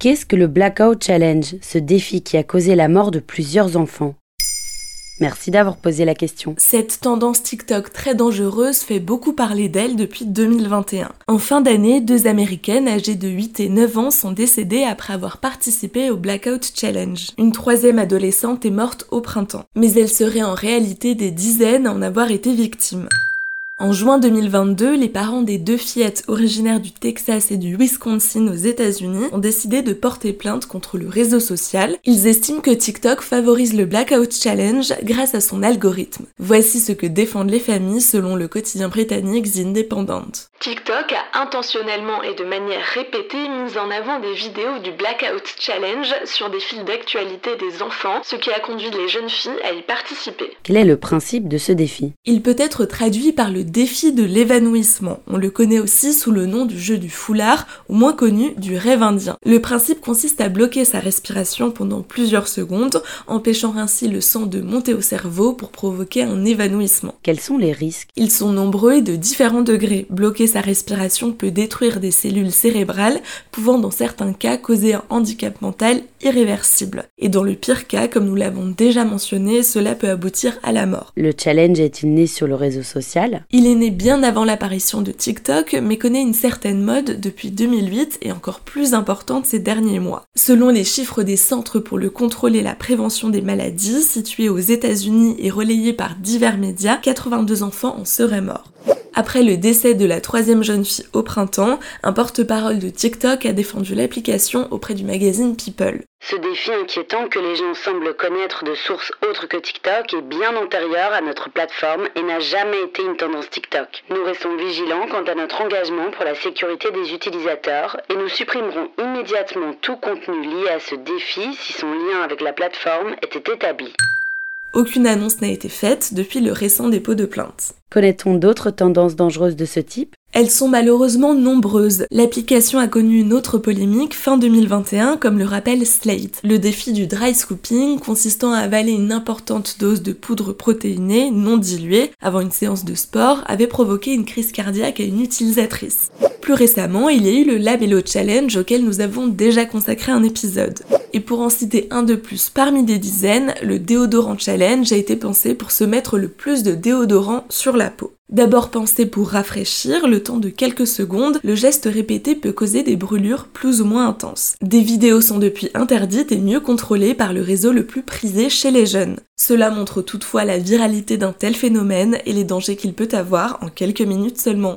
Qu'est-ce que le Blackout Challenge, ce défi qui a causé la mort de plusieurs enfants? Merci d'avoir posé la question. Cette tendance TikTok très dangereuse fait beaucoup parler d'elle depuis 2021. En fin d'année, deux américaines âgées de 8 et 9 ans sont décédées après avoir participé au Blackout Challenge. Une troisième adolescente est morte au printemps. Mais elles seraient en réalité des dizaines à en avoir été victimes. En juin 2022, les parents des deux fillettes originaires du Texas et du Wisconsin aux États-Unis ont décidé de porter plainte contre le réseau social. Ils estiment que TikTok favorise le Blackout Challenge grâce à son algorithme. Voici ce que défendent les familles selon le quotidien britannique The Independent. TikTok a intentionnellement et de manière répétée mis en avant des vidéos du Blackout Challenge sur des fils d'actualité des enfants, ce qui a conduit les jeunes filles à y participer. Quel est le principe de ce défi? Il peut être traduit par le défi de l'évanouissement. On le connaît aussi sous le nom du jeu du foulard, ou moins connu du rêve indien. Le principe consiste à bloquer sa respiration pendant plusieurs secondes, empêchant ainsi le sang de monter au cerveau pour provoquer un évanouissement. Quels sont les risques? Ils sont nombreux et de différents degrés. Bloquer sa respiration peut détruire des cellules cérébrales, pouvant dans certains cas causer un handicap mental irréversible. Et dans le pire cas, comme nous l'avons déjà mentionné, cela peut aboutir à la mort. Le challenge est-il né sur le réseau social? Il est né bien avant l'apparition de TikTok, mais connaît une certaine mode depuis 2008 et encore plus importante ces derniers mois. Selon les chiffres des Centres pour le contrôle et la prévention des maladies, situés aux États-Unis et relayés par divers médias, 82 enfants en seraient morts. Après le décès de la troisième jeune fille au printemps, un porte-parole de TikTok a défendu l'application auprès du magazine People. Ce défi inquiétant que les gens semblent connaître de sources autres que TikTok est bien antérieur à notre plateforme et n'a jamais été une tendance TikTok. Nous restons vigilants quant à notre engagement pour la sécurité des utilisateurs et nous supprimerons immédiatement tout contenu lié à ce défi si son lien avec la plateforme était établi. Aucune annonce n'a été faite depuis le récent dépôt de plainte. Connaît-on d'autres tendances dangereuses de ce type? Elles sont malheureusement nombreuses. L'application a connu une autre polémique fin 2021, comme le rappelle Slate. Le défi du dry scooping, consistant à avaler une importante dose de poudre protéinée non diluée avant une séance de sport, avait provoqué une crise cardiaque à une utilisatrice. Plus récemment, il y a eu le Labello Challenge auquel nous avons déjà consacré un épisode. Et pour en citer un de plus parmi des dizaines, le déodorant challenge a été pensé pour se mettre le plus de déodorant sur la peau. D'abord pensé pour rafraîchir, le temps de quelques secondes, le geste répété peut causer des brûlures plus ou moins intenses. Des vidéos sont depuis interdites et mieux contrôlées par le réseau le plus prisé chez les jeunes. Cela montre toutefois la viralité d'un tel phénomène et les dangers qu'il peut avoir en quelques minutes seulement.